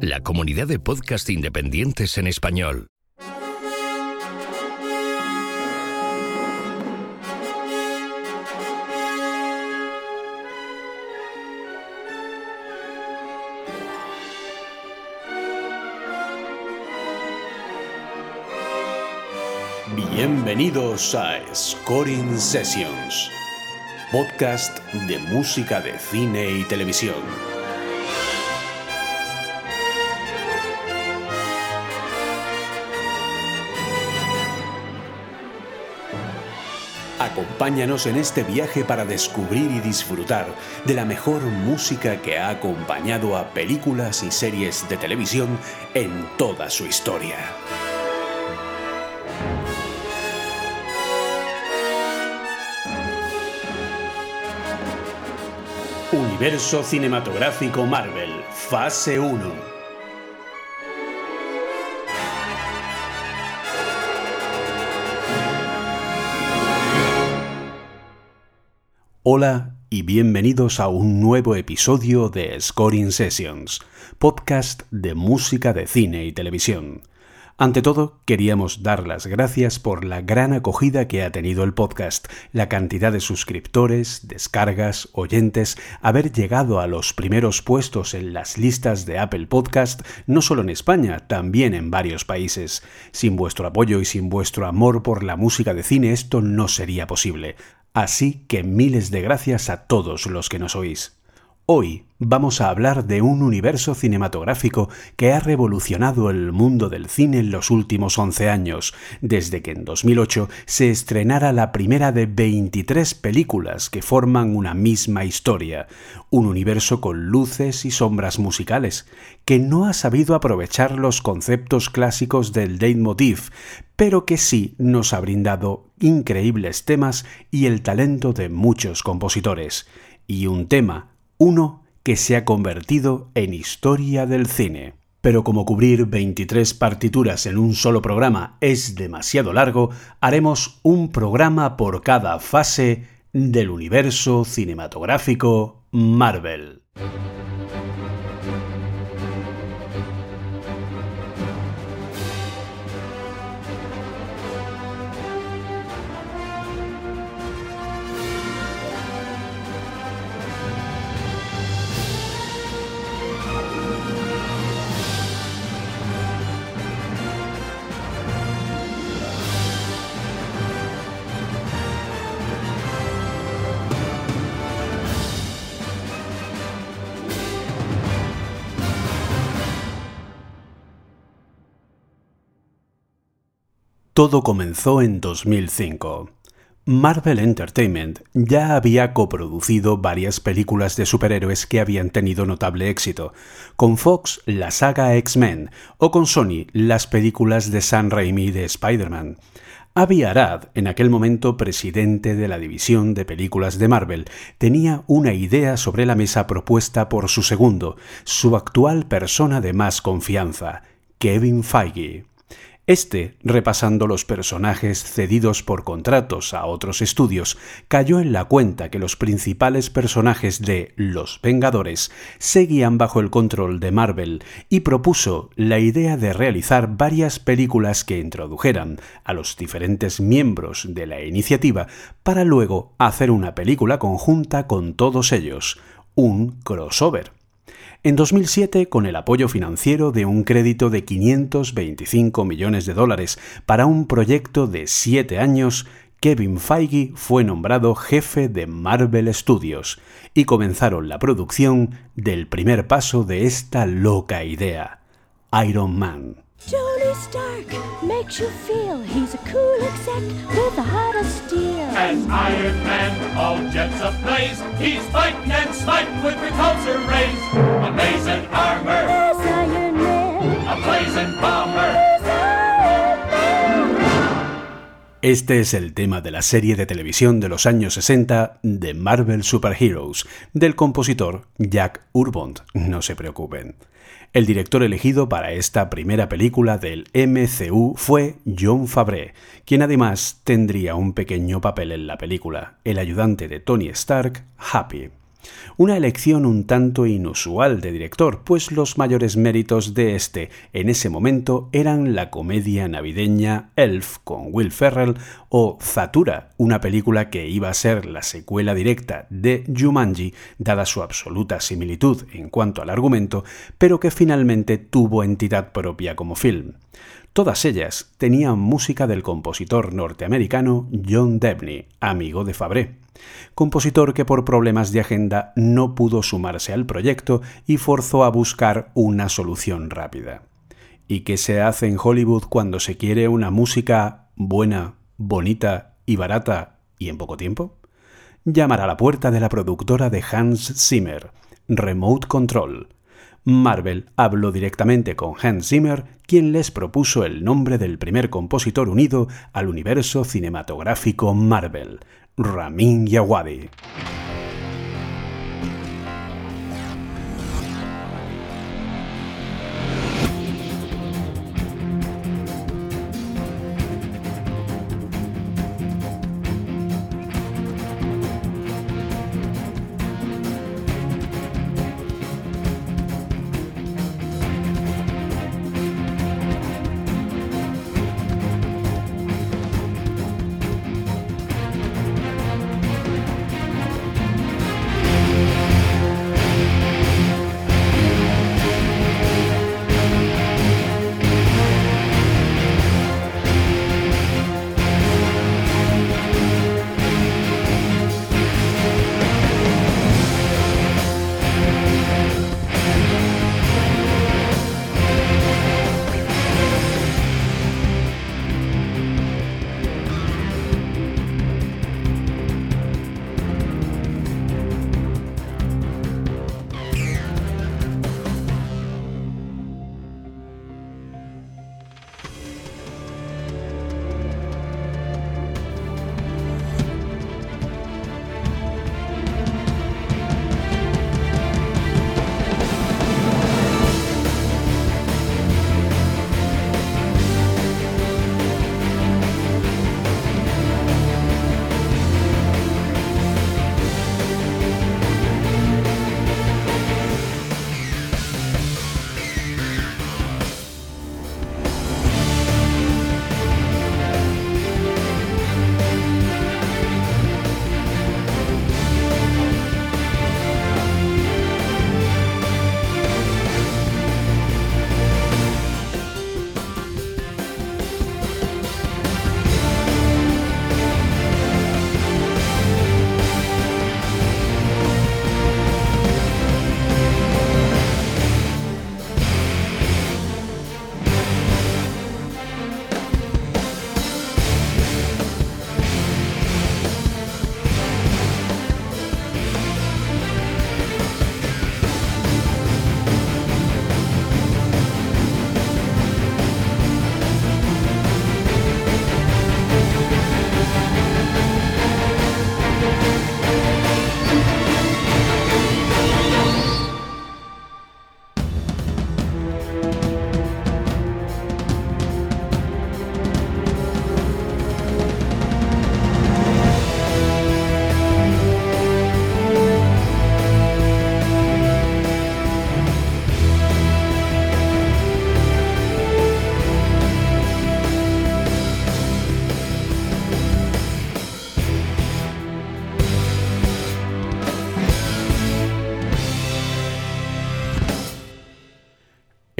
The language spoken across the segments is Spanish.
La comunidad de podcast independientes en español. Bienvenidos a Scoring Sessions, podcast de música de cine y televisión. Acompáñanos en este viaje para descubrir y disfrutar de la mejor música que ha acompañado a películas y series de televisión en toda su historia. Universo Cinematográfico Marvel, Fase 1. Hola y bienvenidos a un nuevo episodio de Scoring Sessions, podcast de música de cine y televisión. Ante todo, queríamos dar las gracias por la gran acogida que ha tenido el podcast, la cantidad de suscriptores, descargas, oyentes, haber llegado a los primeros puestos en las listas de Apple Podcast, no solo en España, también en varios países. Sin vuestro apoyo y sin vuestro amor por la música de cine esto no sería posible. Así que miles de gracias a todos los que nos oís. Hoy vamos a hablar de un universo cinematográfico que ha revolucionado el mundo del cine en los últimos 11 años, desde que en 2008 se estrenara la primera de 23 películas que forman una misma historia, un universo con luces y sombras musicales, que no ha sabido aprovechar los conceptos clásicos del leitmotiv, pero que sí nos ha brindado increíbles temas y el talento de muchos compositores. Y un tema uno que se ha convertido en historia del cine. Pero como cubrir 23 partituras en un solo programa es demasiado largo, haremos un programa por cada fase del universo cinematográfico Marvel. Todo comenzó en 2005. Marvel Entertainment ya había coproducido varias películas de superhéroes que habían tenido notable éxito, con Fox la saga X-Men o con Sony las películas de Sam Raimi de Spider-Man. Avi Arad, en aquel momento presidente de la división de películas de Marvel, tenía una idea sobre la mesa propuesta por su segundo, su actual persona de más confianza, Kevin Feige. Este, repasando los personajes cedidos por contratos a otros estudios, cayó en la cuenta que los principales personajes de Los Vengadores seguían bajo el control de Marvel y propuso la idea de realizar varias películas que introdujeran a los diferentes miembros de la iniciativa para luego hacer una película conjunta con todos ellos, un crossover. En 2007, con el apoyo financiero de un crédito de 525 millones de dólares para un proyecto de siete años, Kevin Feige fue nombrado jefe de Marvel Studios y comenzaron la producción del primer paso de esta loca idea, Iron Man. Tony Stark makes you feel he's a cool exec with a heart of steel. As Iron Man, all jets ablaze, he's fighting and smiting with repulsor rays. Amazing armor. There's Iron Man. A blazing bomber. Este es el tema de la serie de televisión de los años 60 de Marvel Super Heroes, del compositor Jack Urbont, no se preocupen. El director elegido para esta primera película del MCU fue John Favreau, quien además tendría un pequeño papel en la película, el ayudante de Tony Stark, Happy. Una elección un tanto inusual de director, pues los mayores méritos de este en ese momento eran la comedia navideña Elf con Will Ferrell o Zatura, una película que iba a ser la secuela directa de Jumanji, dada su absoluta similitud en cuanto al argumento, pero que finalmente tuvo entidad propia como film. Todas ellas tenían música del compositor norteamericano John Debney, amigo de Fabré, compositor que por problemas de agenda no pudo sumarse al proyecto y forzó a buscar una solución rápida. ¿Y qué se hace en Hollywood cuando se quiere una música buena, bonita y barata y en poco tiempo? Llamar a la puerta de la productora de Hans Zimmer, Remote Control, Marvel habló directamente con Hans Zimmer, quien les propuso el nombre del primer compositor unido al universo cinematográfico Marvel, Ramin Djawadi.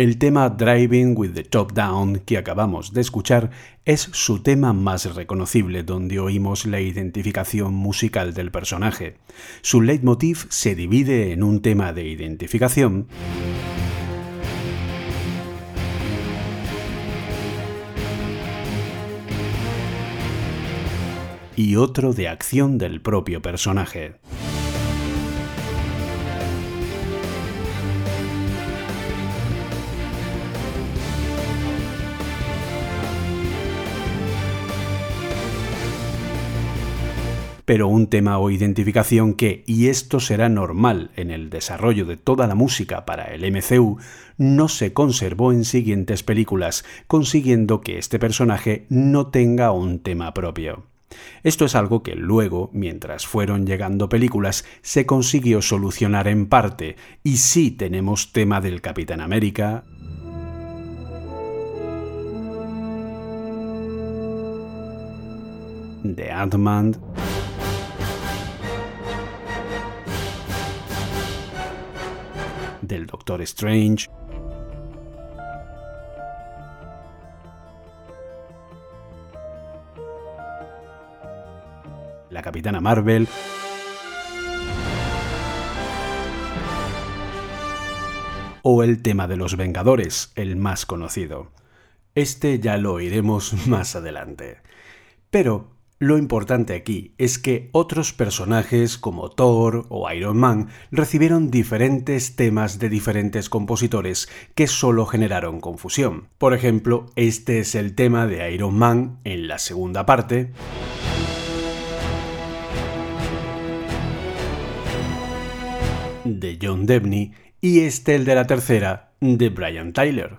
El tema Driving with the Top Down que acabamos de escuchar es su tema más reconocible donde oímos la identificación musical del personaje. Su leitmotiv se divide en un tema de identificación y otro de acción del propio personaje. Pero un tema o identificación que, y esto será normal en el desarrollo de toda la música para el MCU, no se conservó en siguientes películas, consiguiendo que este personaje no tenga un tema propio. Esto es algo que luego, mientras fueron llegando películas, se consiguió solucionar en parte, y sí tenemos tema del Capitán América, de Ant-Man, del Doctor Strange, la Capitana Marvel, o el tema de los Vengadores, el más conocido. Este ya lo oiremos más adelante. Pero lo importante aquí es que otros personajes como Thor o Iron Man recibieron diferentes temas de diferentes compositores que solo generaron confusión. Por ejemplo, este es el tema de Iron Man en la segunda parte. de John Debney y este el de la tercera de Brian Tyler.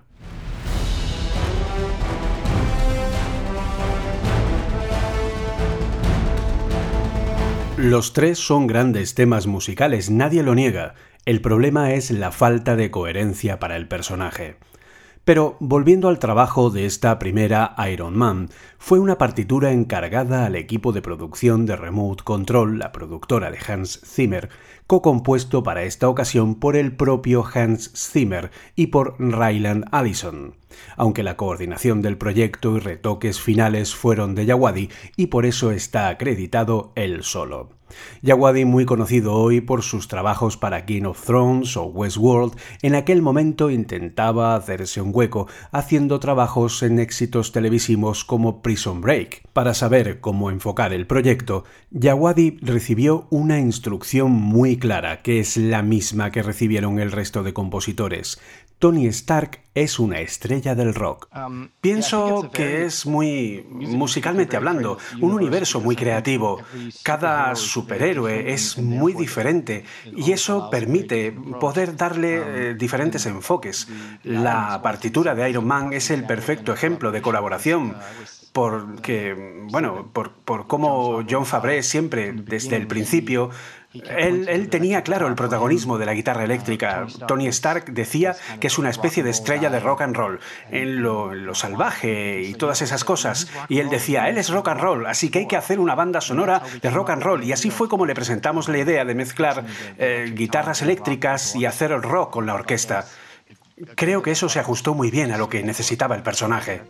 Los tres son grandes temas musicales, nadie lo niega. El problema es la falta de coherencia para el personaje. Pero volviendo al trabajo de esta primera Iron Man, fue una partitura encargada al equipo de producción de Remote Control, la productora de Hans Zimmer, co-compuesto para esta ocasión por el propio Hans Zimmer y por Ryland Allison, aunque la coordinación del proyecto y retoques finales fueron de Yawadi y por eso está acreditado él solo. Yawadi, muy conocido hoy por sus trabajos para King of Thrones o Westworld, en aquel momento intentaba hacerse un hueco haciendo trabajos en éxitos televisivos como Prison Break. Para saber cómo enfocar el proyecto, Yawadi recibió una instrucción muy clara, que es la misma que recibieron el resto de compositores. Tony Stark es una estrella del rock. Um, Pienso que es muy, musicalmente hablando, un universo muy creativo. Cada superhéroe es muy diferente y eso permite poder darle um, eh, diferentes enfoques. La partitura de Iron Man es el perfecto ejemplo de colaboración porque, bueno, por, por cómo John Fabre siempre, desde el principio, él, tenía claro el protagonismo de la guitarra eléctrica. Tony Stark decía que es una especie de estrella de rock and roll, en lo, salvaje y todas esas cosas. Y él decía, él es rock and roll, así que hay que hacer una banda sonora de rock and roll. Y así fue como le presentamos la idea de mezclar eh, guitarras eléctricas y hacer el rock con la orquesta. Creo que eso se ajustó muy bien a lo que necesitaba el personaje.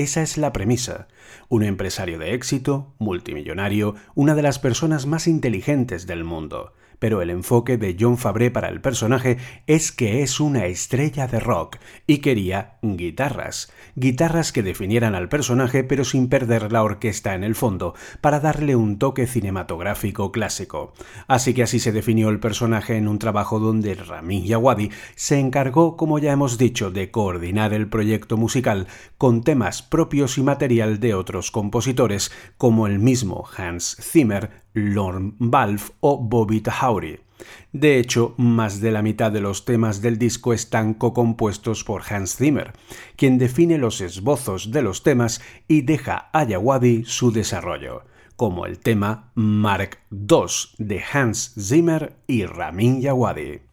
Esa es la premisa. Un empresario de éxito, multimillonario, una de las personas más inteligentes del mundo pero el enfoque de John Fabre para el personaje es que es una estrella de rock y quería guitarras, guitarras que definieran al personaje pero sin perder la orquesta en el fondo, para darle un toque cinematográfico clásico. Así que así se definió el personaje en un trabajo donde Ramin Yawadi se encargó, como ya hemos dicho, de coordinar el proyecto musical con temas propios y material de otros compositores, como el mismo Hans Zimmer, Lorne Balfe o Bobby Tahauri. De hecho, más de la mitad de los temas del disco están co-compuestos por Hans Zimmer, quien define los esbozos de los temas y deja a Yawadi su desarrollo, como el tema Mark II de Hans Zimmer y Ramin Yawadi.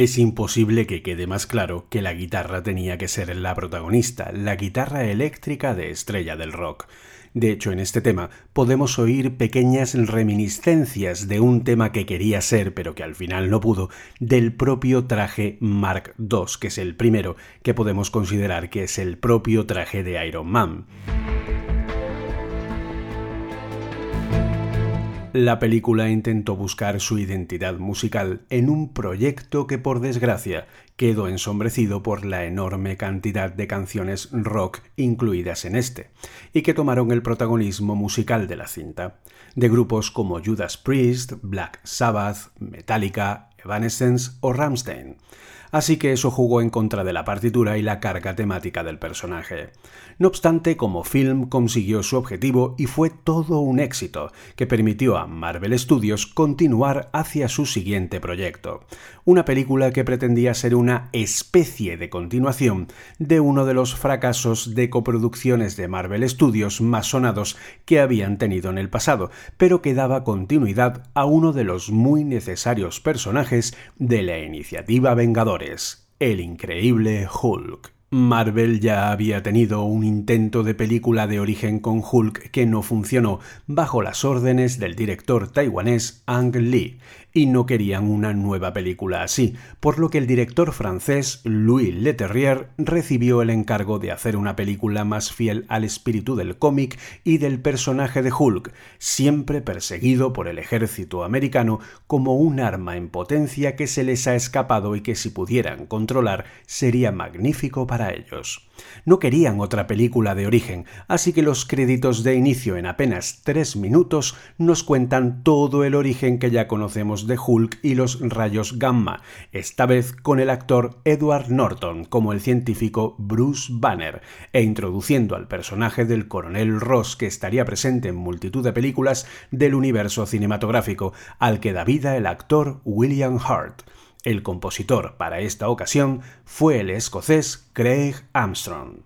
Es imposible que quede más claro que la guitarra tenía que ser la protagonista, la guitarra eléctrica de estrella del rock. De hecho, en este tema podemos oír pequeñas reminiscencias de un tema que quería ser, pero que al final no pudo, del propio traje Mark II, que es el primero que podemos considerar que es el propio traje de Iron Man. La película intentó buscar su identidad musical en un proyecto que por desgracia quedó ensombrecido por la enorme cantidad de canciones rock incluidas en este, y que tomaron el protagonismo musical de la cinta, de grupos como Judas Priest, Black Sabbath, Metallica, Evanescence o Rammstein así que eso jugó en contra de la partitura y la carga temática del personaje. No obstante, como film consiguió su objetivo y fue todo un éxito, que permitió a Marvel Studios continuar hacia su siguiente proyecto, una película que pretendía ser una especie de continuación de uno de los fracasos de coproducciones de Marvel Studios más sonados que habían tenido en el pasado, pero que daba continuidad a uno de los muy necesarios personajes de la iniciativa El increíble Hulk. Marvel ya había tenido un intento de película de origen con Hulk que no funcionó bajo las órdenes del director taiwanés Ang Lee, y no querían una nueva película así, por lo que el director francés Louis Leterrier recibió el encargo de hacer una película más fiel al espíritu del cómic y del personaje de Hulk, siempre perseguido por el ejército americano como un arma en potencia que se les ha escapado y que si pudieran controlar sería magnífico para ellos. No querían otra película de origen, así que los créditos de inicio en apenas tres minutos nos cuentan todo el origen que ya conocemos de Hulk y los rayos gamma, esta vez con el actor Edward Norton como el científico Bruce Banner, e introduciendo al personaje del coronel Ross que estaría presente en multitud de películas del universo cinematográfico, al que da vida el actor William Hart. El compositor para esta ocasión fue el escocés Craig Armstrong.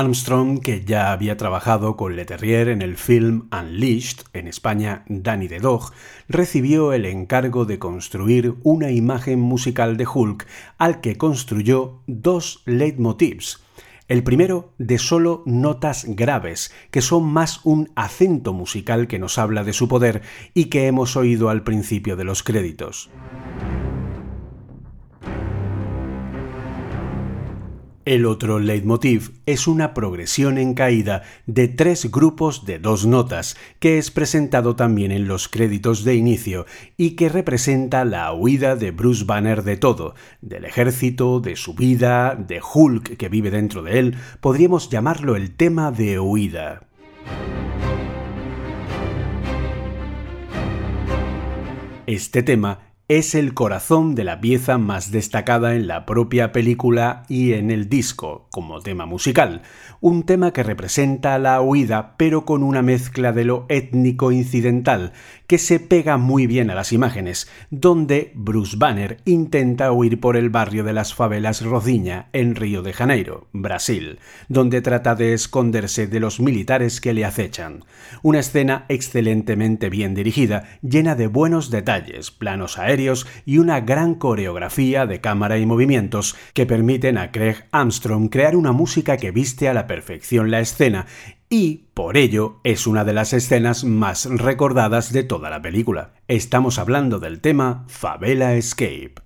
Armstrong, que ya había trabajado con Leterrier en el film Unleashed, en España Danny the Dog, recibió el encargo de construir una imagen musical de Hulk al que construyó dos leitmotivs. El primero de solo notas graves, que son más un acento musical que nos habla de su poder y que hemos oído al principio de los créditos. El otro leitmotiv es una progresión en caída de tres grupos de dos notas, que es presentado también en los créditos de inicio y que representa la huida de Bruce Banner de todo, del ejército, de su vida, de Hulk que vive dentro de él, podríamos llamarlo el tema de huida. Este tema es el corazón de la pieza más destacada en la propia película y en el disco, como tema musical, un tema que representa la huida pero con una mezcla de lo étnico incidental, que se pega muy bien a las imágenes, donde Bruce Banner intenta huir por el barrio de las favelas Rodiña, en Río de Janeiro, Brasil, donde trata de esconderse de los militares que le acechan. Una escena excelentemente bien dirigida, llena de buenos detalles, planos aéreos y una gran coreografía de cámara y movimientos que permiten a Craig Armstrong crear una música que viste a la perfección la escena y, por ello, es una de las escenas más recordadas de toda la película. Estamos hablando del tema Favela Escape.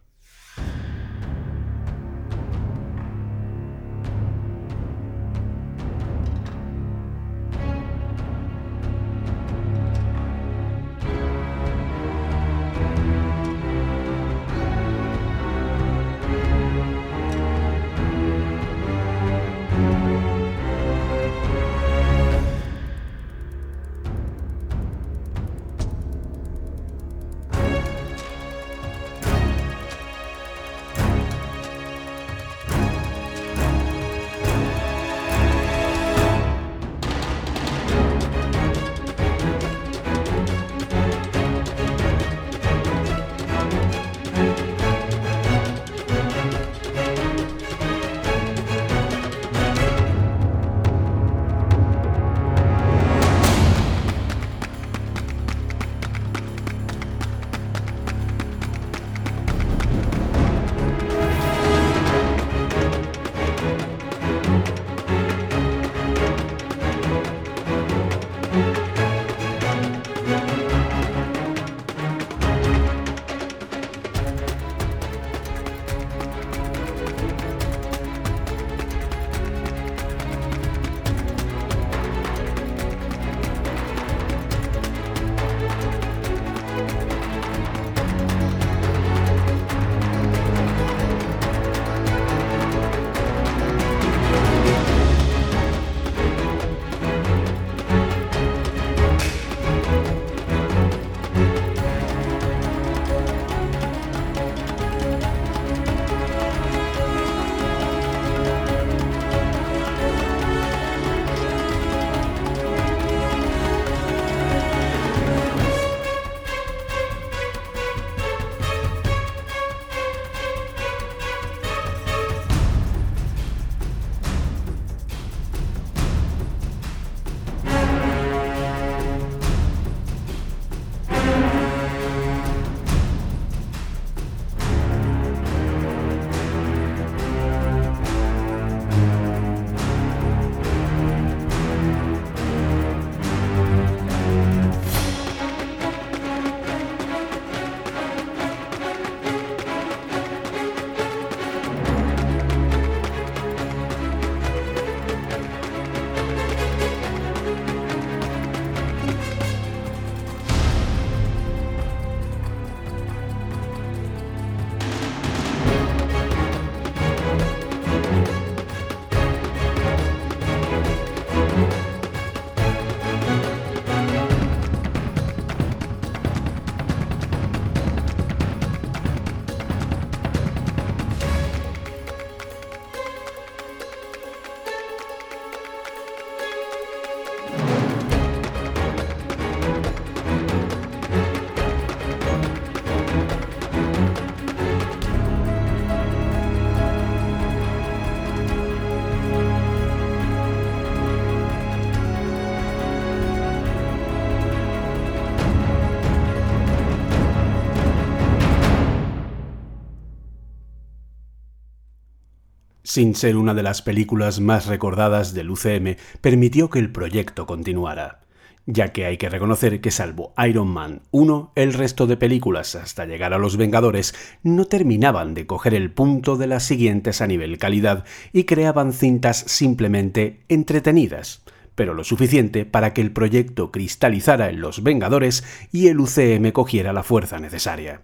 Sin ser una de las películas más recordadas del UCM, permitió que el proyecto continuara, ya que hay que reconocer que salvo Iron Man 1, el resto de películas hasta llegar a Los Vengadores no terminaban de coger el punto de las siguientes a nivel calidad y creaban cintas simplemente entretenidas pero lo suficiente para que el proyecto cristalizara en Los Vengadores y el UCM cogiera la fuerza necesaria.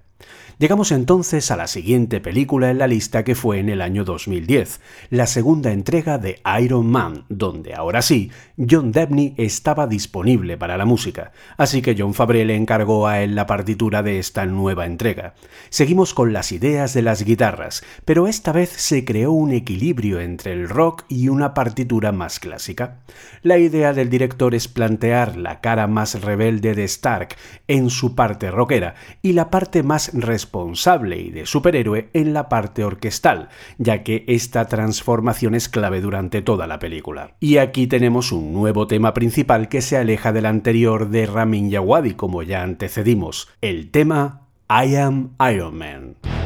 Llegamos entonces a la siguiente película en la lista que fue en el año 2010, la segunda entrega de Iron Man, donde ahora sí, John Debney estaba disponible para la música, así que John Fabre le encargó a él la partitura de esta nueva entrega. Seguimos con las ideas de las guitarras, pero esta vez se creó un equilibrio entre el rock y una partitura más clásica. La idea del director es plantear la cara más rebelde de Stark en su parte rockera y la parte más responsable y de superhéroe en la parte orquestal, ya que esta transformación es clave durante toda la película. Y aquí tenemos un nuevo tema principal que se aleja del anterior de Ramin Djawadi como ya antecedimos, el tema I Am Iron Man.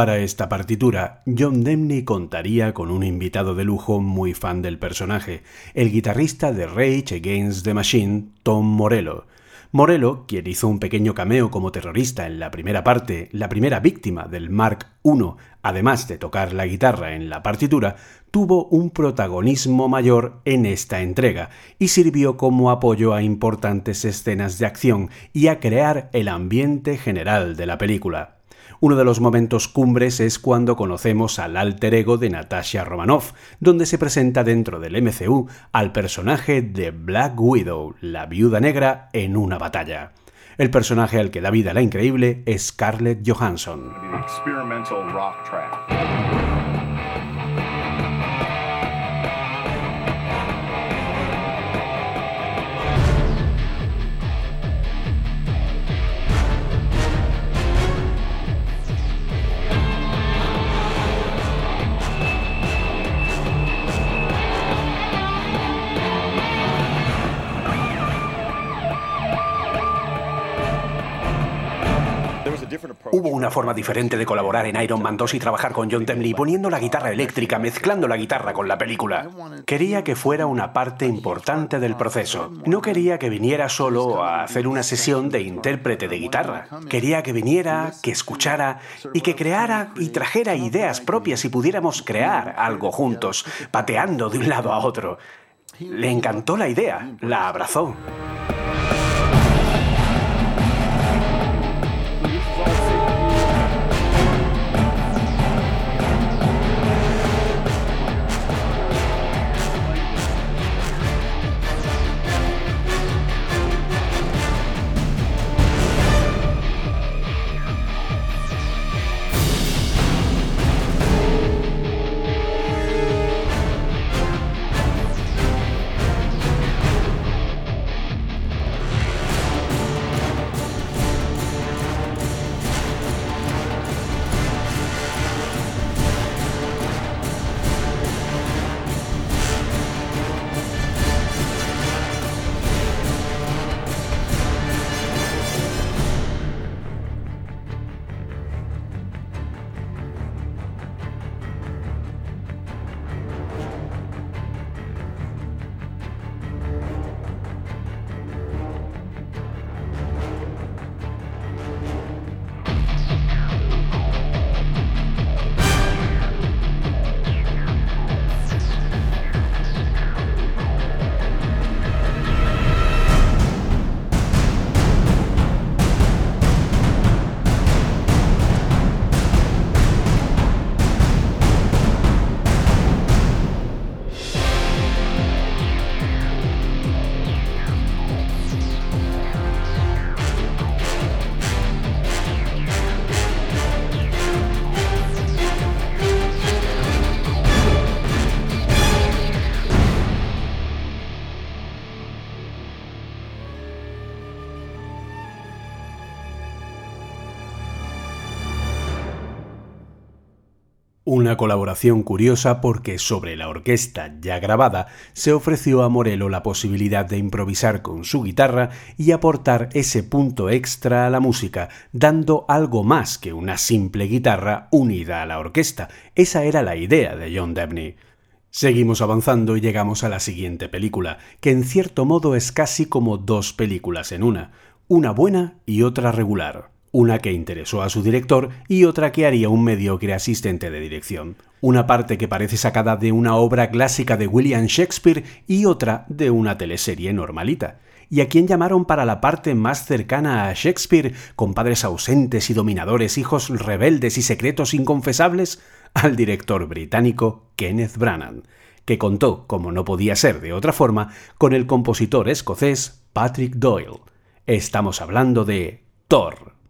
Para esta partitura, John Demney contaría con un invitado de lujo muy fan del personaje, el guitarrista de Rage Against the Machine, Tom Morello. Morello, quien hizo un pequeño cameo como terrorista en la primera parte, la primera víctima del Mark I, además de tocar la guitarra en la partitura, tuvo un protagonismo mayor en esta entrega y sirvió como apoyo a importantes escenas de acción y a crear el ambiente general de la película. Uno de los momentos cumbres es cuando conocemos al alter ego de Natasha Romanoff, donde se presenta dentro del MCU al personaje de Black Widow, la viuda negra, en una batalla. El personaje al que da vida la increíble es Scarlett Johansson. Hubo una forma diferente de colaborar en Iron Man 2 y trabajar con John Temley poniendo la guitarra eléctrica, mezclando la guitarra con la película. Quería que fuera una parte importante del proceso. No quería que viniera solo a hacer una sesión de intérprete de guitarra. Quería que viniera, que escuchara y que creara y trajera ideas propias y pudiéramos crear algo juntos, pateando de un lado a otro. Le encantó la idea, la abrazó. Una colaboración curiosa porque sobre la orquesta ya grabada se ofreció a Morello la posibilidad de improvisar con su guitarra y aportar ese punto extra a la música, dando algo más que una simple guitarra unida a la orquesta. Esa era la idea de John Debney. Seguimos avanzando y llegamos a la siguiente película, que en cierto modo es casi como dos películas en una, una buena y otra regular una que interesó a su director y otra que haría un mediocre asistente de dirección. Una parte que parece sacada de una obra clásica de William Shakespeare y otra de una teleserie normalita. Y a quien llamaron para la parte más cercana a Shakespeare, con padres ausentes y dominadores, hijos rebeldes y secretos inconfesables, al director británico Kenneth Branagh, que contó, como no podía ser de otra forma, con el compositor escocés Patrick Doyle. Estamos hablando de Thor.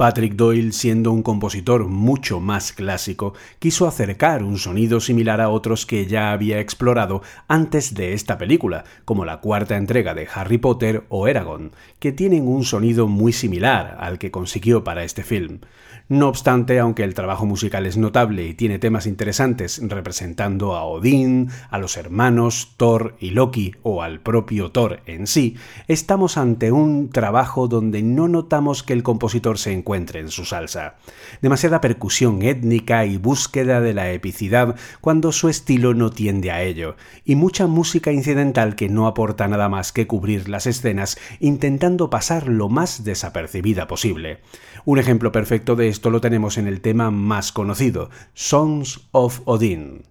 Patrick Doyle, siendo un compositor mucho más clásico, quiso acercar un sonido similar a otros que ya había explorado antes de esta película, como la cuarta entrega de Harry Potter o Eragon, que tienen un sonido muy similar al que consiguió para este film. No obstante, aunque el trabajo musical es notable y tiene temas interesantes representando a Odín, a los hermanos Thor y Loki o al propio Thor en sí, estamos ante un trabajo donde no notamos que el compositor se encuentre en su salsa. Demasiada percusión étnica y búsqueda de la epicidad cuando su estilo no tiende a ello, y mucha música incidental que no aporta nada más que cubrir las escenas intentando pasar lo más desapercibida posible. Un ejemplo perfecto de esto lo tenemos en el tema más conocido, Songs of Odin.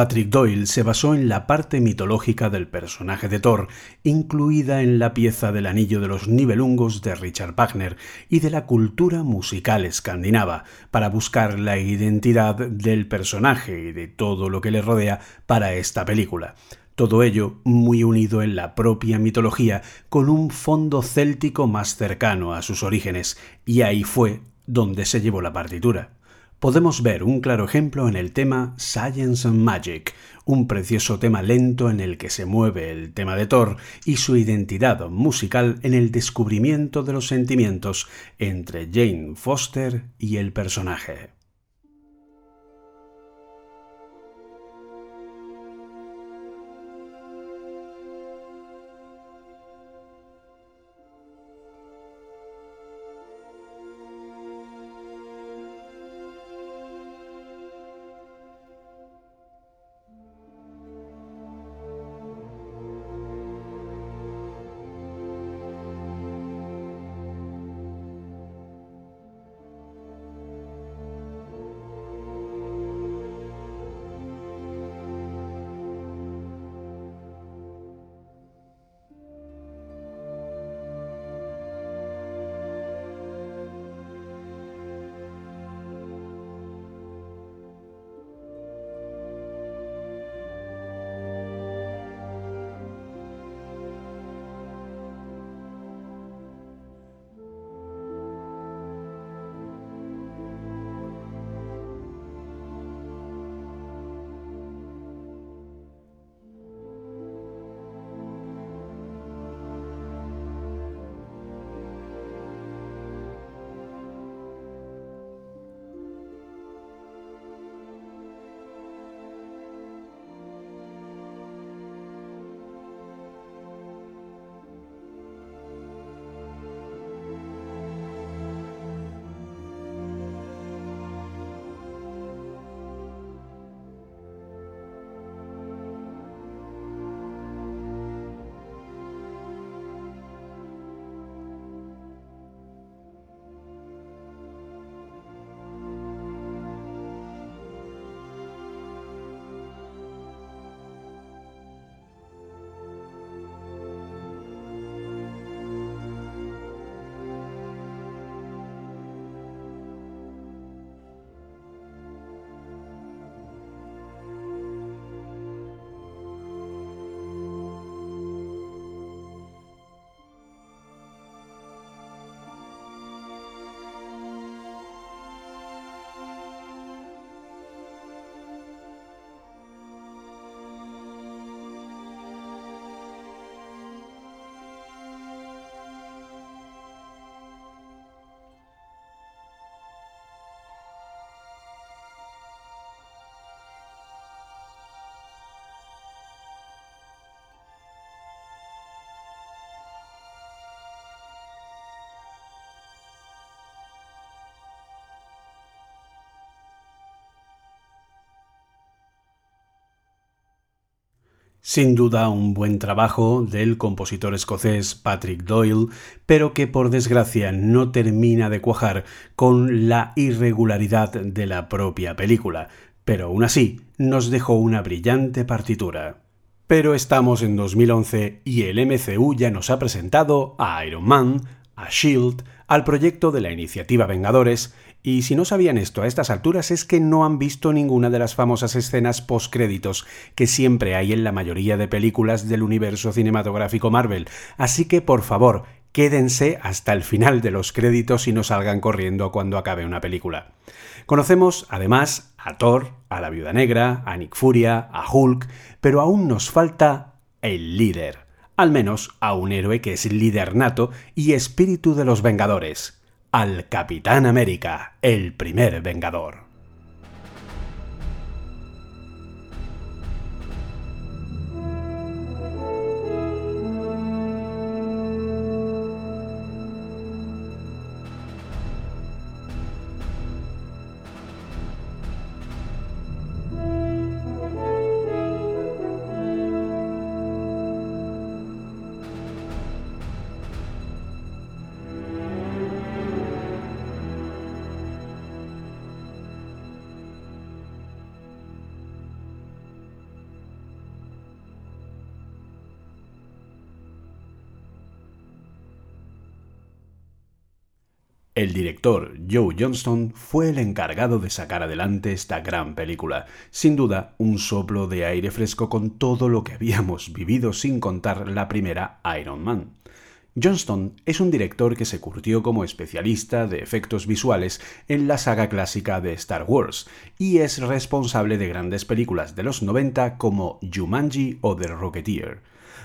Patrick Doyle se basó en la parte mitológica del personaje de Thor, incluida en la pieza del Anillo de los Nibelungos de Richard Wagner y de la cultura musical escandinava, para buscar la identidad del personaje y de todo lo que le rodea para esta película. Todo ello muy unido en la propia mitología, con un fondo céltico más cercano a sus orígenes, y ahí fue donde se llevó la partitura podemos ver un claro ejemplo en el tema Science and Magic, un precioso tema lento en el que se mueve el tema de Thor y su identidad musical en el descubrimiento de los sentimientos entre Jane Foster y el personaje. Sin duda un buen trabajo del compositor escocés Patrick Doyle, pero que por desgracia no termina de cuajar con la irregularidad de la propia película, pero aún así nos dejó una brillante partitura. Pero estamos en 2011 y el MCU ya nos ha presentado a Iron Man, a Shield, al proyecto de la iniciativa Vengadores y si no sabían esto a estas alturas es que no han visto ninguna de las famosas escenas postcréditos que siempre hay en la mayoría de películas del universo cinematográfico Marvel. Así que por favor, quédense hasta el final de los créditos y no salgan corriendo cuando acabe una película. Conocemos además a Thor, a la Viuda Negra, a Nick Furia, a Hulk, pero aún nos falta el líder. Al menos a un héroe que es líder nato y espíritu de los Vengadores al Capitán América, el primer Vengador. El director Joe Johnston fue el encargado de sacar adelante esta gran película, sin duda un soplo de aire fresco con todo lo que habíamos vivido sin contar la primera Iron Man. Johnston es un director que se curtió como especialista de efectos visuales en la saga clásica de Star Wars y es responsable de grandes películas de los 90 como Jumanji o The Rocketeer.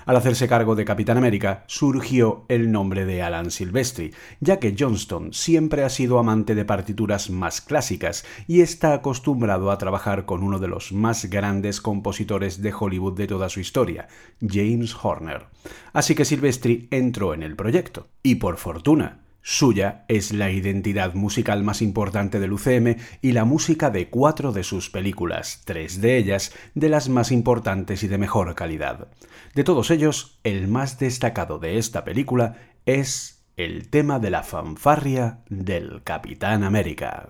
Al hacerse cargo de Capitán América, surgió el nombre de Alan Silvestri, ya que Johnston siempre ha sido amante de partituras más clásicas y está acostumbrado a trabajar con uno de los más grandes compositores de Hollywood de toda su historia, James Horner. Así que Silvestri entró en el proyecto. Y por fortuna, Suya es la identidad musical más importante del UCM y la música de cuatro de sus películas, tres de ellas de las más importantes y de mejor calidad. De todos ellos, el más destacado de esta película es el tema de la fanfarria del Capitán América.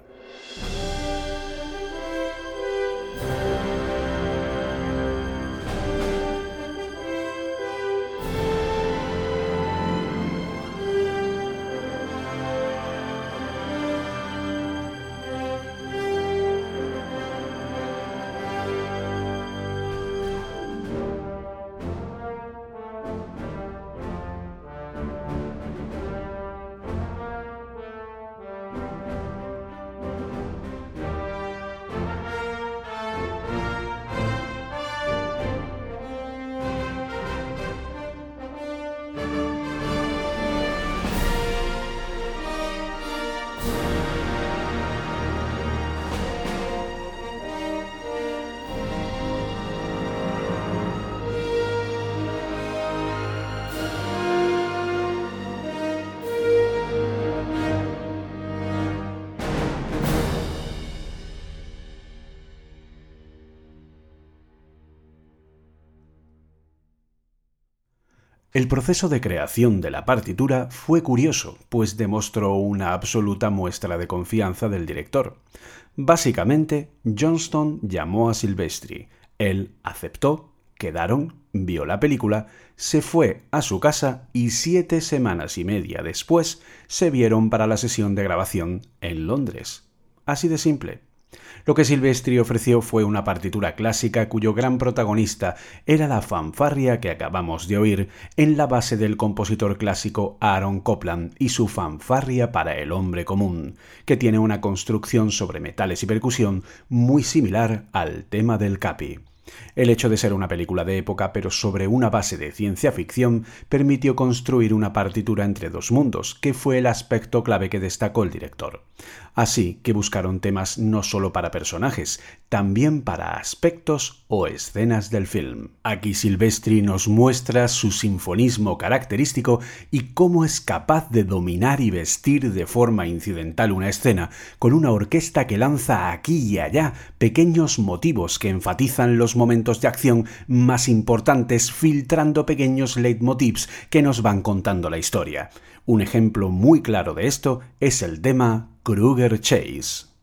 El proceso de creación de la partitura fue curioso, pues demostró una absoluta muestra de confianza del director. Básicamente, Johnston llamó a Silvestri, él aceptó, quedaron, vio la película, se fue a su casa y siete semanas y media después se vieron para la sesión de grabación en Londres. Así de simple. Lo que Silvestri ofreció fue una partitura clásica cuyo gran protagonista era la fanfarria que acabamos de oír en la base del compositor clásico Aaron Copland y su fanfarria para el hombre común, que tiene una construcción sobre metales y percusión muy similar al tema del capi. El hecho de ser una película de época pero sobre una base de ciencia ficción permitió construir una partitura entre dos mundos, que fue el aspecto clave que destacó el director. Así que buscaron temas no solo para personajes, también para aspectos o escenas del film. Aquí Silvestri nos muestra su sinfonismo característico y cómo es capaz de dominar y vestir de forma incidental una escena con una orquesta que lanza aquí y allá pequeños motivos que enfatizan los momentos de acción más importantes filtrando pequeños leitmotivs que nos van contando la historia. Un ejemplo muy claro de esto es el tema Kruger Chase.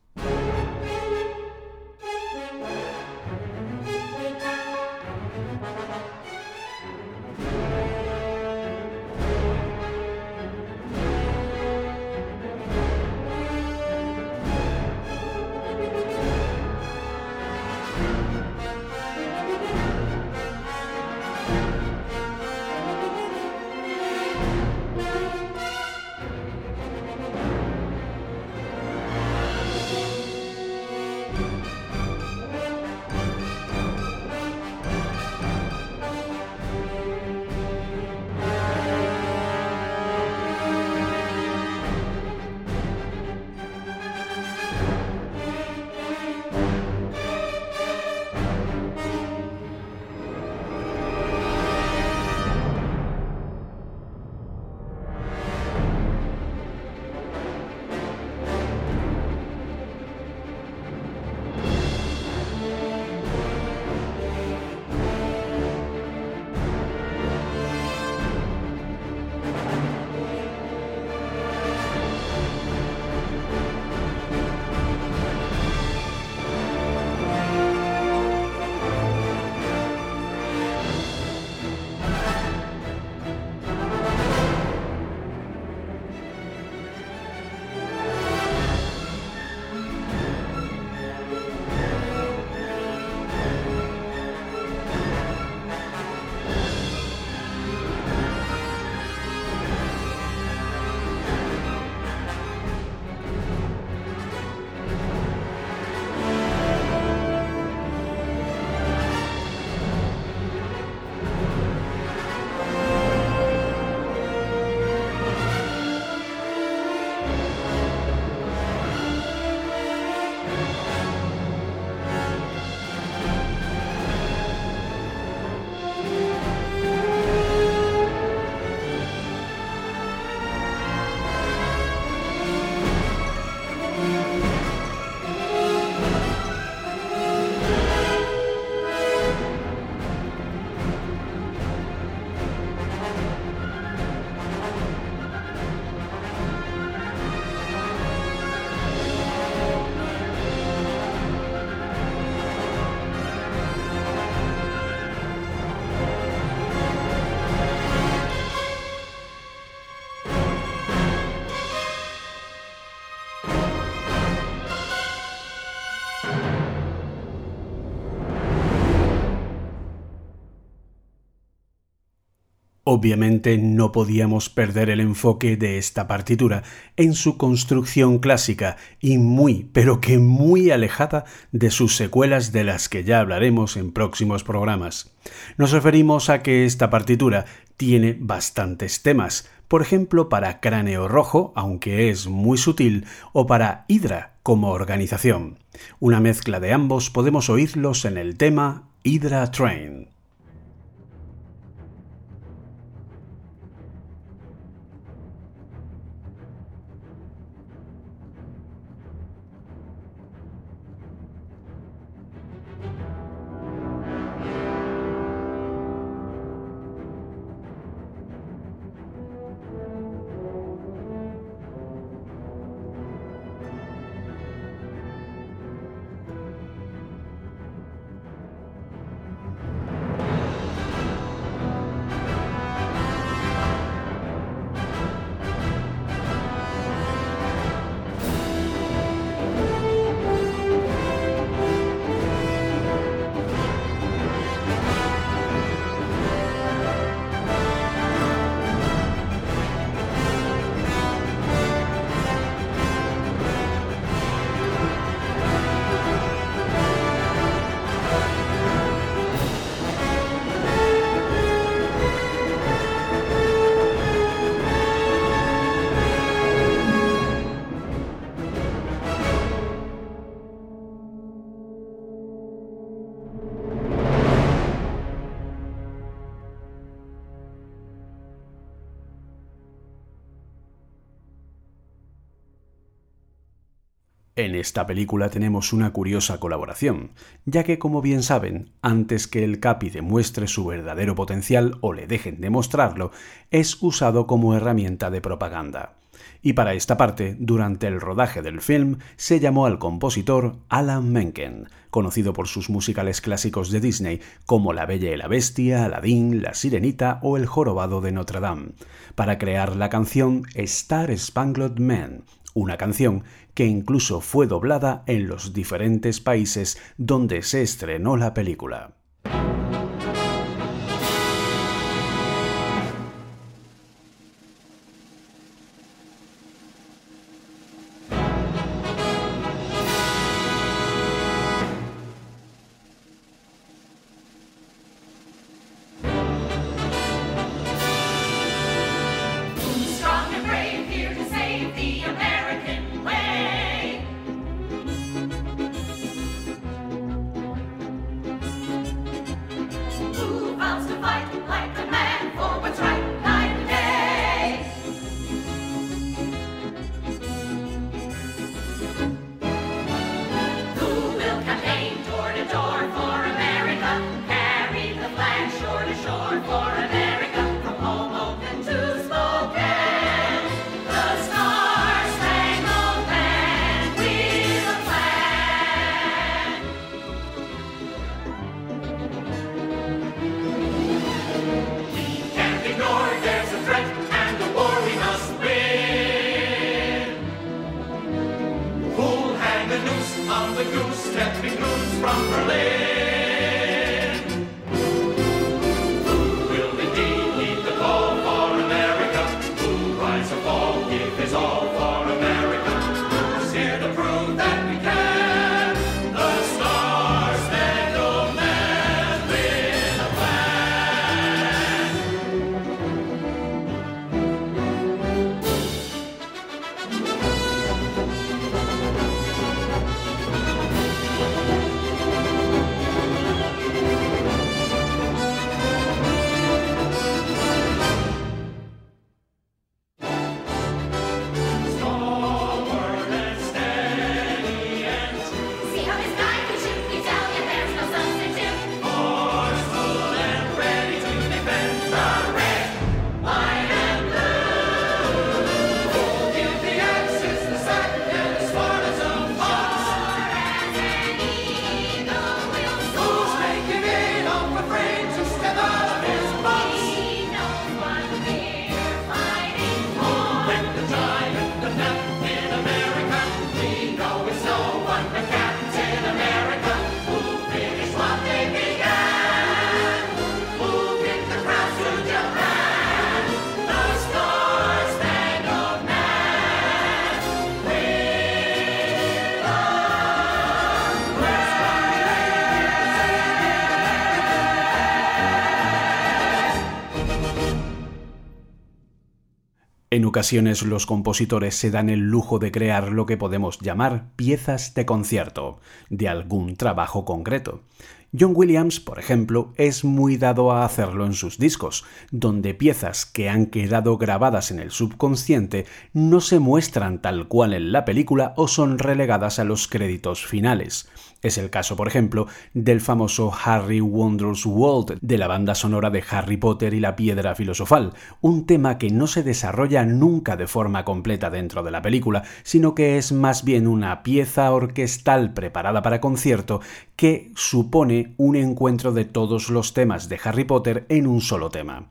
Obviamente no podíamos perder el enfoque de esta partitura en su construcción clásica y muy, pero que muy alejada de sus secuelas de las que ya hablaremos en próximos programas. Nos referimos a que esta partitura tiene bastantes temas, por ejemplo para Cráneo Rojo, aunque es muy sutil, o para Hydra como organización. Una mezcla de ambos podemos oírlos en el tema Hydra Train. En esta película tenemos una curiosa colaboración, ya que como bien saben, antes que el Capi demuestre su verdadero potencial o le dejen demostrarlo, es usado como herramienta de propaganda. Y para esta parte, durante el rodaje del film, se llamó al compositor Alan Menken, conocido por sus musicales clásicos de Disney como La Bella y la Bestia, Aladdin, La Sirenita o El Jorobado de Notre Dame, para crear la canción Star Spangled Man, una canción que incluso fue doblada en los diferentes países donde se estrenó la película. Ocasiones los compositores se dan el lujo de crear lo que podemos llamar piezas de concierto, de algún trabajo concreto. John Williams, por ejemplo, es muy dado a hacerlo en sus discos, donde piezas que han quedado grabadas en el subconsciente no se muestran tal cual en la película o son relegadas a los créditos finales. Es el caso, por ejemplo, del famoso Harry Wonders World de la banda sonora de Harry Potter y la Piedra Filosofal, un tema que no se desarrolla nunca de forma completa dentro de la película, sino que es más bien una pieza orquestal preparada para concierto que supone un encuentro de todos los temas de Harry Potter en un solo tema.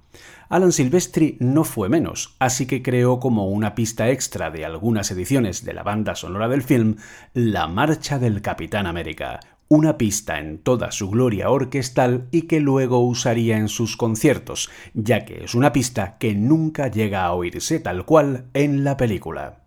Alan Silvestri no fue menos, así que creó como una pista extra de algunas ediciones de la banda sonora del film La Marcha del Capitán América, una pista en toda su gloria orquestal y que luego usaría en sus conciertos, ya que es una pista que nunca llega a oírse tal cual en la película.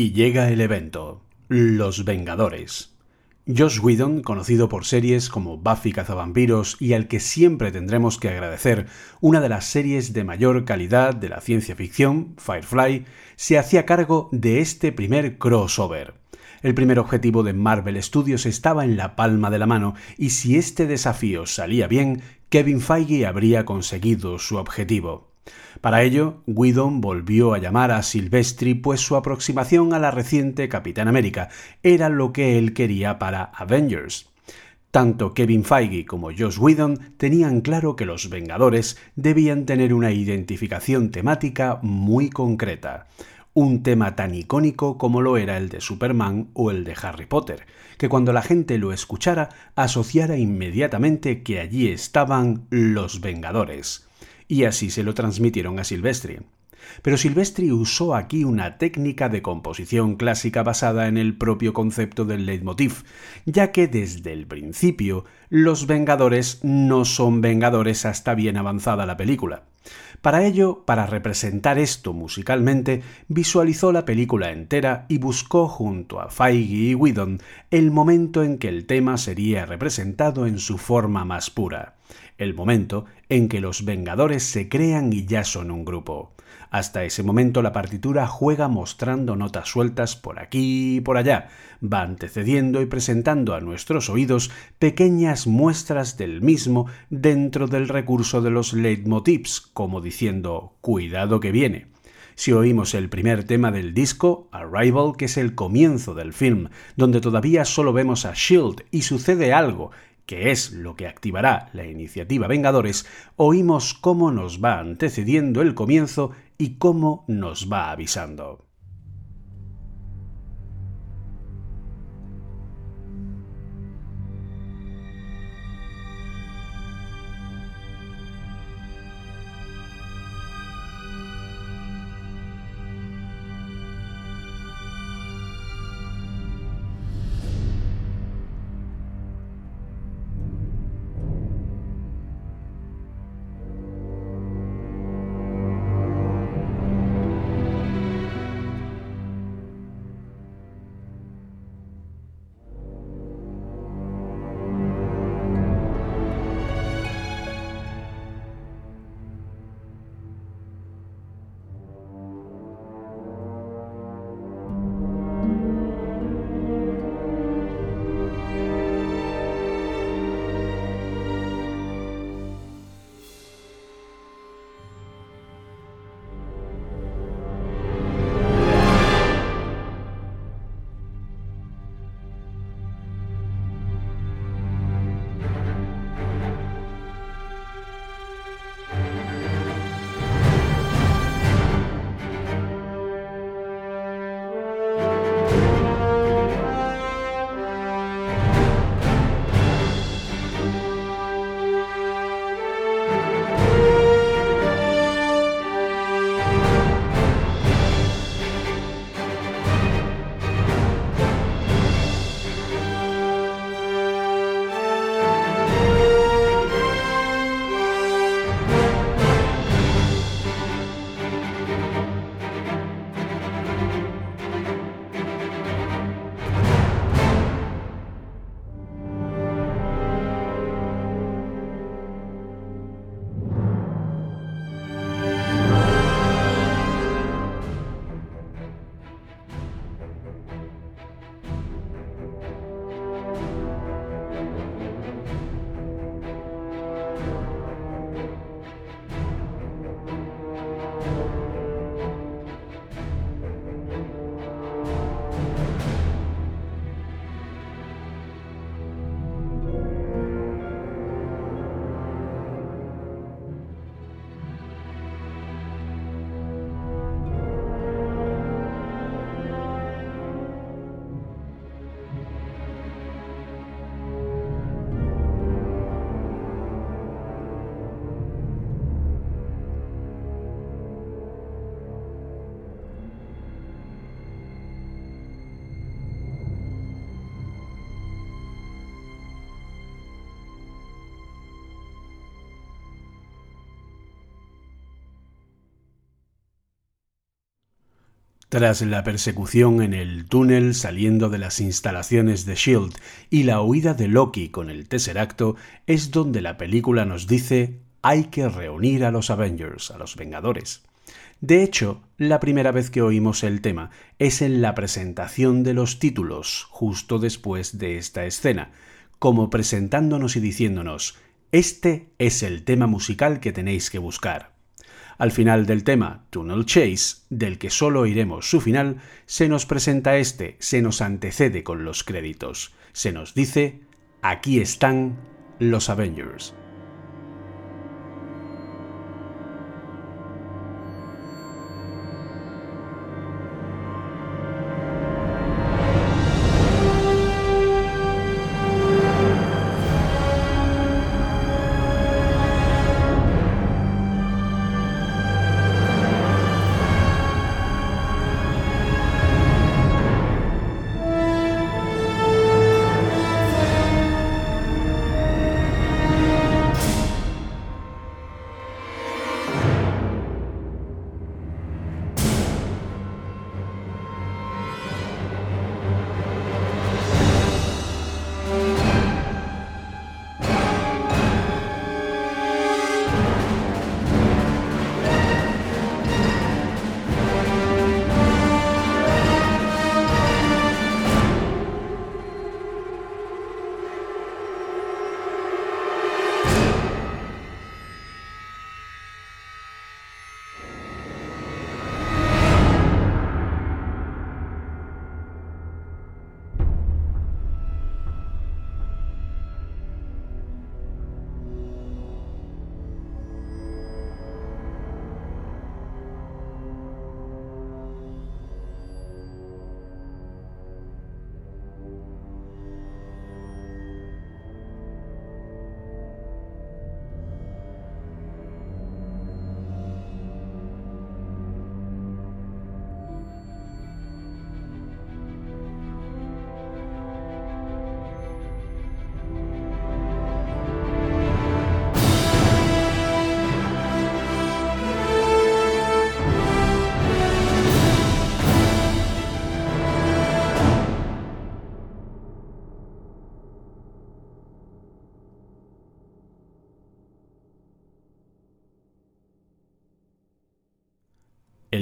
Y llega el evento, Los Vengadores. Josh Whedon, conocido por series como Buffy cazavampiros y al que siempre tendremos que agradecer una de las series de mayor calidad de la ciencia ficción, Firefly, se hacía cargo de este primer crossover. El primer objetivo de Marvel Studios estaba en la palma de la mano y si este desafío salía bien, Kevin Feige habría conseguido su objetivo. Para ello, Whedon volvió a llamar a Silvestri, pues su aproximación a la reciente Capitán América era lo que él quería para Avengers. Tanto Kevin Feige como Josh Whedon tenían claro que los Vengadores debían tener una identificación temática muy concreta, un tema tan icónico como lo era el de Superman o el de Harry Potter, que cuando la gente lo escuchara asociara inmediatamente que allí estaban los Vengadores y así se lo transmitieron a Silvestri. Pero Silvestri usó aquí una técnica de composición clásica basada en el propio concepto del leitmotiv, ya que desde el principio los Vengadores no son Vengadores hasta bien avanzada la película. Para ello, para representar esto musicalmente, visualizó la película entera y buscó junto a Feige y Whedon el momento en que el tema sería representado en su forma más pura el momento en que los Vengadores se crean y ya son un grupo. Hasta ese momento la partitura juega mostrando notas sueltas por aquí y por allá, va antecediendo y presentando a nuestros oídos pequeñas muestras del mismo dentro del recurso de los leitmotivs, como diciendo cuidado que viene. Si oímos el primer tema del disco, Arrival, que es el comienzo del film, donde todavía solo vemos a Shield y sucede algo que es lo que activará la iniciativa Vengadores, oímos cómo nos va antecediendo el comienzo y cómo nos va avisando. Tras la persecución en el túnel saliendo de las instalaciones de Shield y la huida de Loki con el Tesseracto, es donde la película nos dice hay que reunir a los Avengers, a los Vengadores. De hecho, la primera vez que oímos el tema es en la presentación de los títulos, justo después de esta escena, como presentándonos y diciéndonos, este es el tema musical que tenéis que buscar. Al final del tema Tunnel Chase, del que solo oiremos su final, se nos presenta este, se nos antecede con los créditos. Se nos dice, aquí están los Avengers.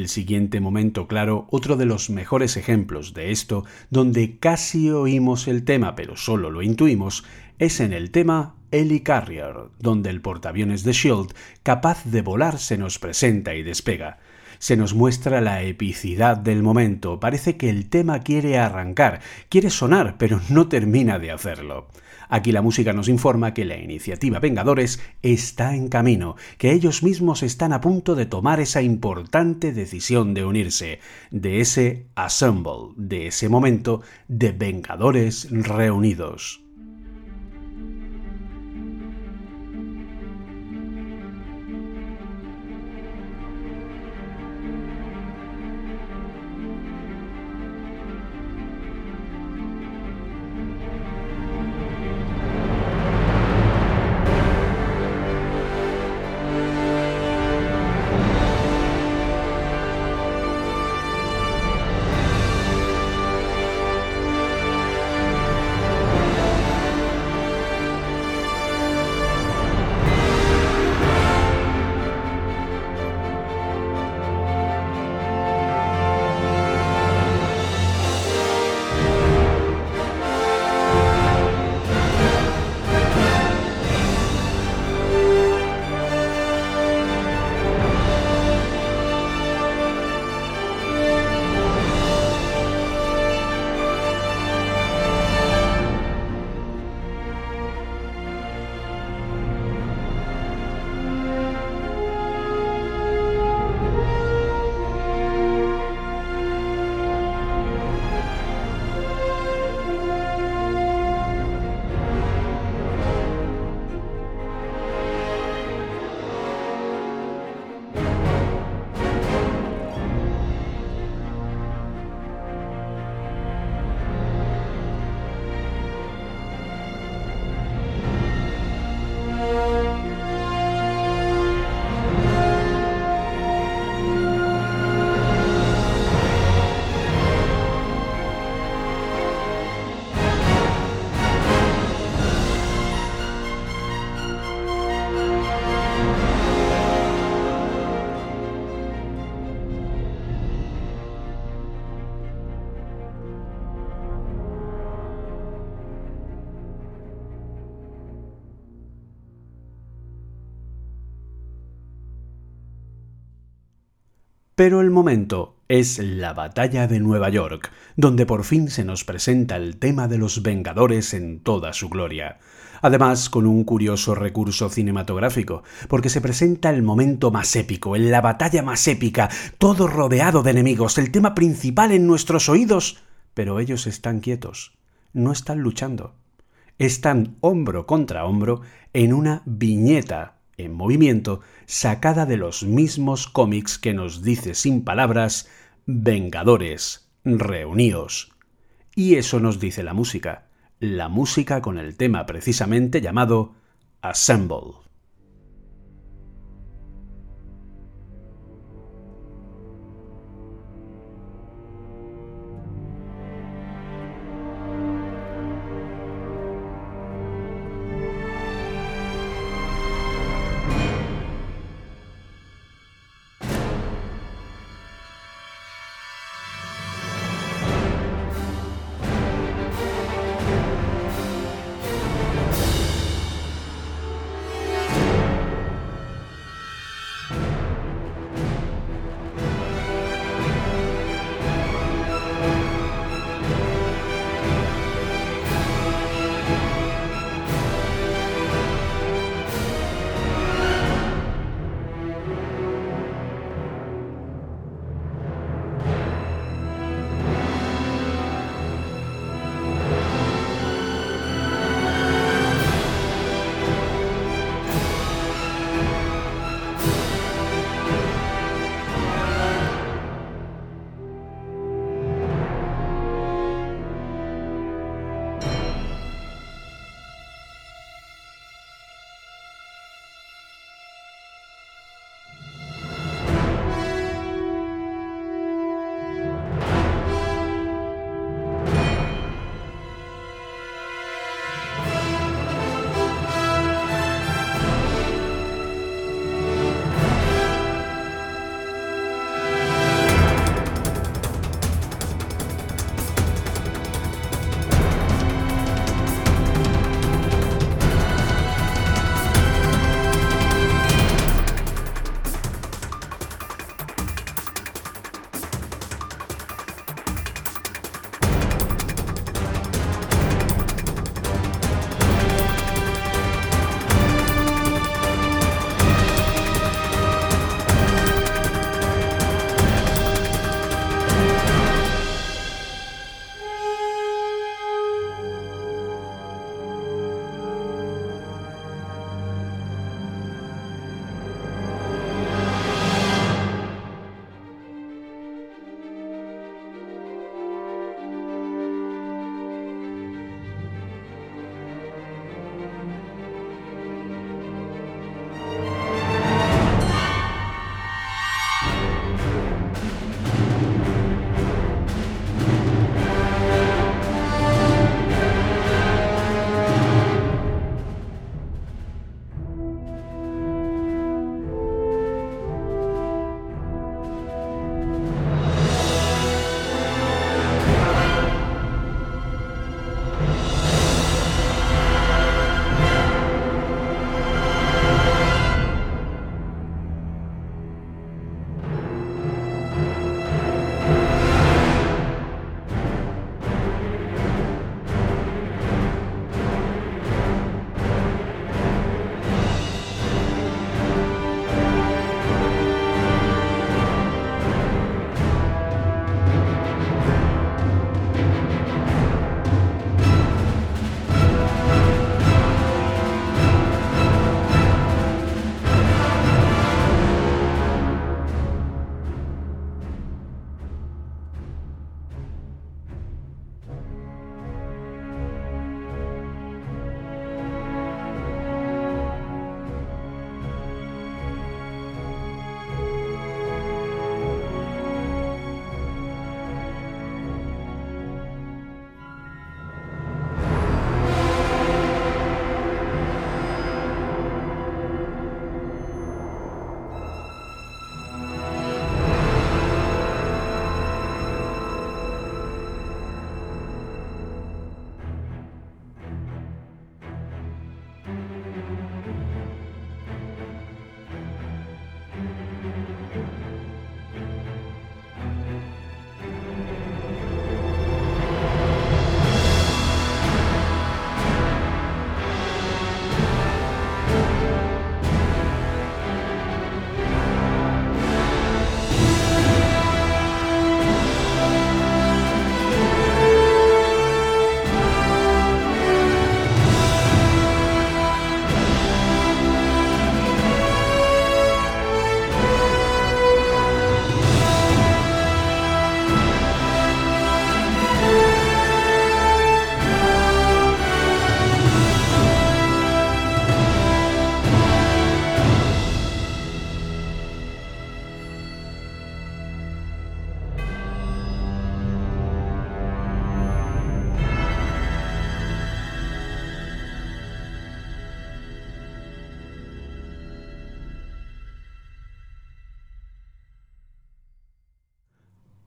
El siguiente momento claro, otro de los mejores ejemplos de esto, donde casi oímos el tema pero solo lo intuimos, es en el tema Ellie Carrier, donde el portaaviones de Shield, capaz de volar, se nos presenta y despega. Se nos muestra la epicidad del momento, parece que el tema quiere arrancar, quiere sonar, pero no termina de hacerlo. Aquí la música nos informa que la iniciativa Vengadores está en camino, que ellos mismos están a punto de tomar esa importante decisión de unirse, de ese assemble, de ese momento de Vengadores reunidos. Pero el momento es la batalla de Nueva York, donde por fin se nos presenta el tema de los Vengadores en toda su gloria. Además, con un curioso recurso cinematográfico, porque se presenta el momento más épico, en la batalla más épica, todo rodeado de enemigos, el tema principal en nuestros oídos, pero ellos están quietos, no están luchando, están hombro contra hombro en una viñeta en movimiento sacada de los mismos cómics que nos dice sin palabras Vengadores, reunidos. Y eso nos dice la música, la música con el tema precisamente llamado Assemble.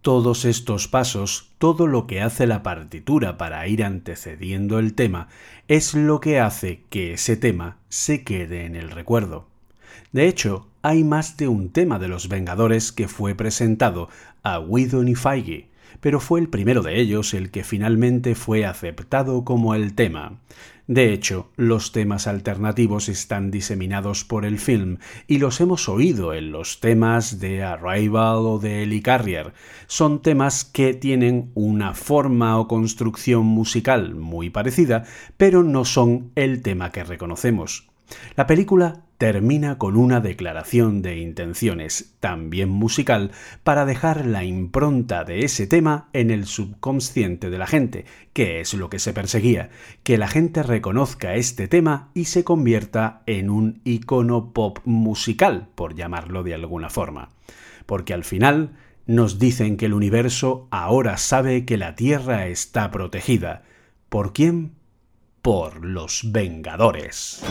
Todos estos pasos, todo lo que hace la partitura para ir antecediendo el tema, es lo que hace que ese tema se quede en el recuerdo. De hecho, hay más de un tema de los Vengadores que fue presentado a Whedon y Feige, pero fue el primero de ellos el que finalmente fue aceptado como el tema. De hecho, los temas alternativos están diseminados por el film y los hemos oído en los temas de Arrival o de Ellie Carrier. Son temas que tienen una forma o construcción musical muy parecida, pero no son el tema que reconocemos. La película termina con una declaración de intenciones, también musical, para dejar la impronta de ese tema en el subconsciente de la gente, que es lo que se perseguía, que la gente reconozca este tema y se convierta en un icono pop musical, por llamarlo de alguna forma. Porque al final nos dicen que el universo ahora sabe que la Tierra está protegida. ¿Por quién? Por los Vengadores.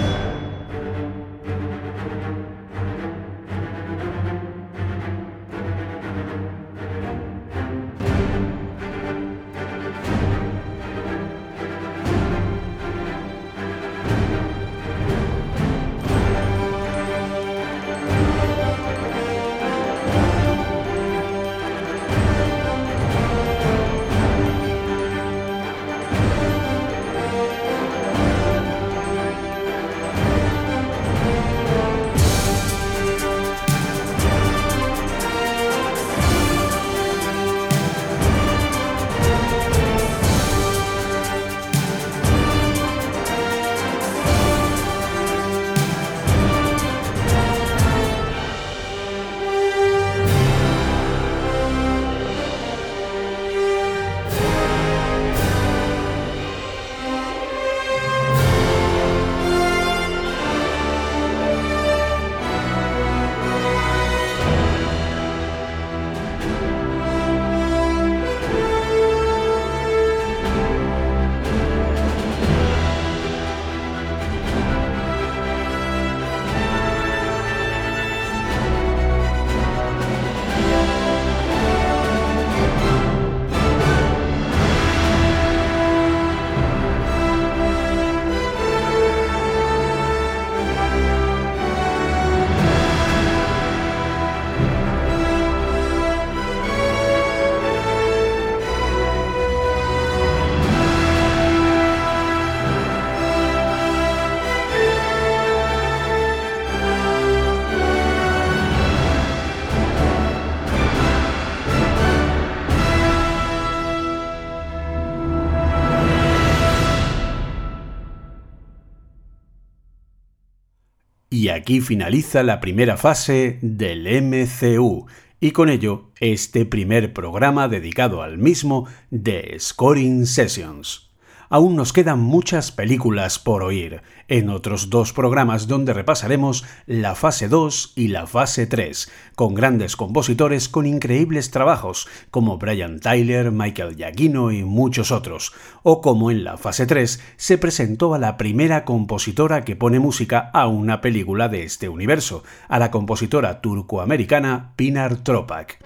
Y aquí finaliza la primera fase del MCU, y con ello este primer programa dedicado al mismo de Scoring Sessions aún nos quedan muchas películas por oír, en otros dos programas donde repasaremos la fase 2 y la fase 3, con grandes compositores con increíbles trabajos, como Brian Tyler, Michael Giacchino y muchos otros, o como en la fase 3 se presentó a la primera compositora que pone música a una película de este universo, a la compositora turcoamericana Pinar Tropak.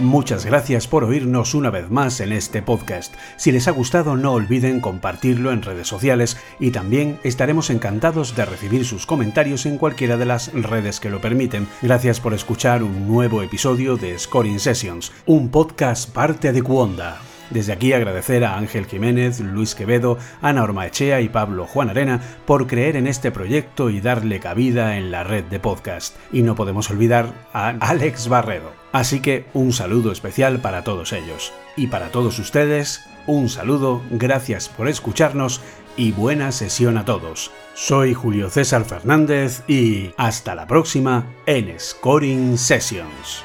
Muchas gracias por oírnos una vez más en este podcast. Si les ha gustado no olviden compartirlo en redes sociales y también estaremos encantados de recibir sus comentarios en cualquiera de las redes que lo permiten. Gracias por escuchar un nuevo episodio de Scoring Sessions, un podcast parte de Cuonda. Desde aquí agradecer a Ángel Jiménez, Luis Quevedo, Ana Ormaechea y Pablo Juan Arena por creer en este proyecto y darle cabida en la red de podcast. Y no podemos olvidar a Alex Barredo. Así que un saludo especial para todos ellos. Y para todos ustedes, un saludo, gracias por escucharnos y buena sesión a todos. Soy Julio César Fernández y hasta la próxima en Scoring Sessions.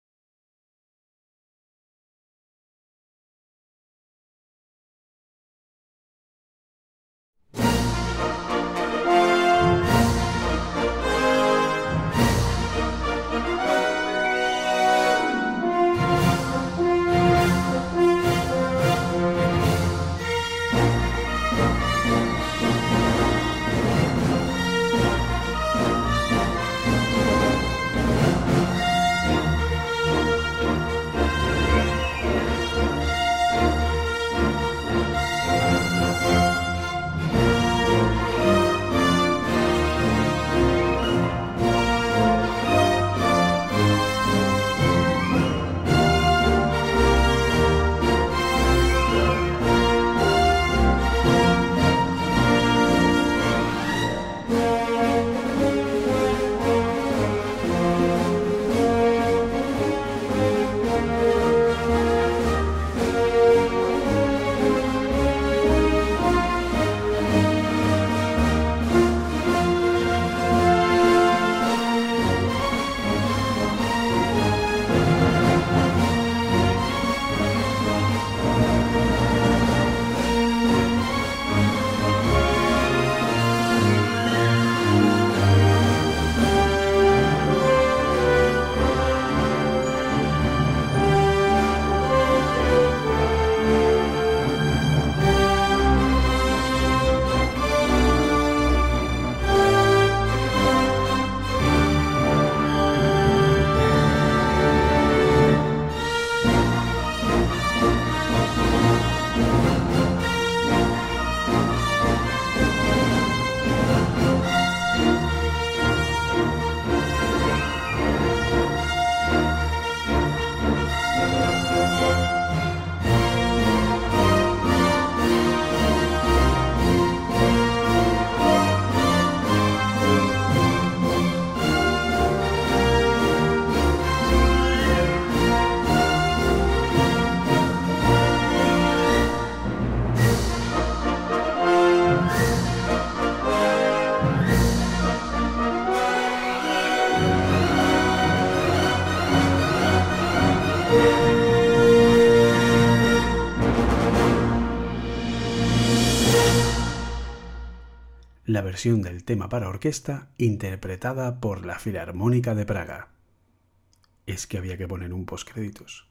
La versión del tema para orquesta interpretada por la Filarmónica de Praga. Es que había que poner un postcréditos.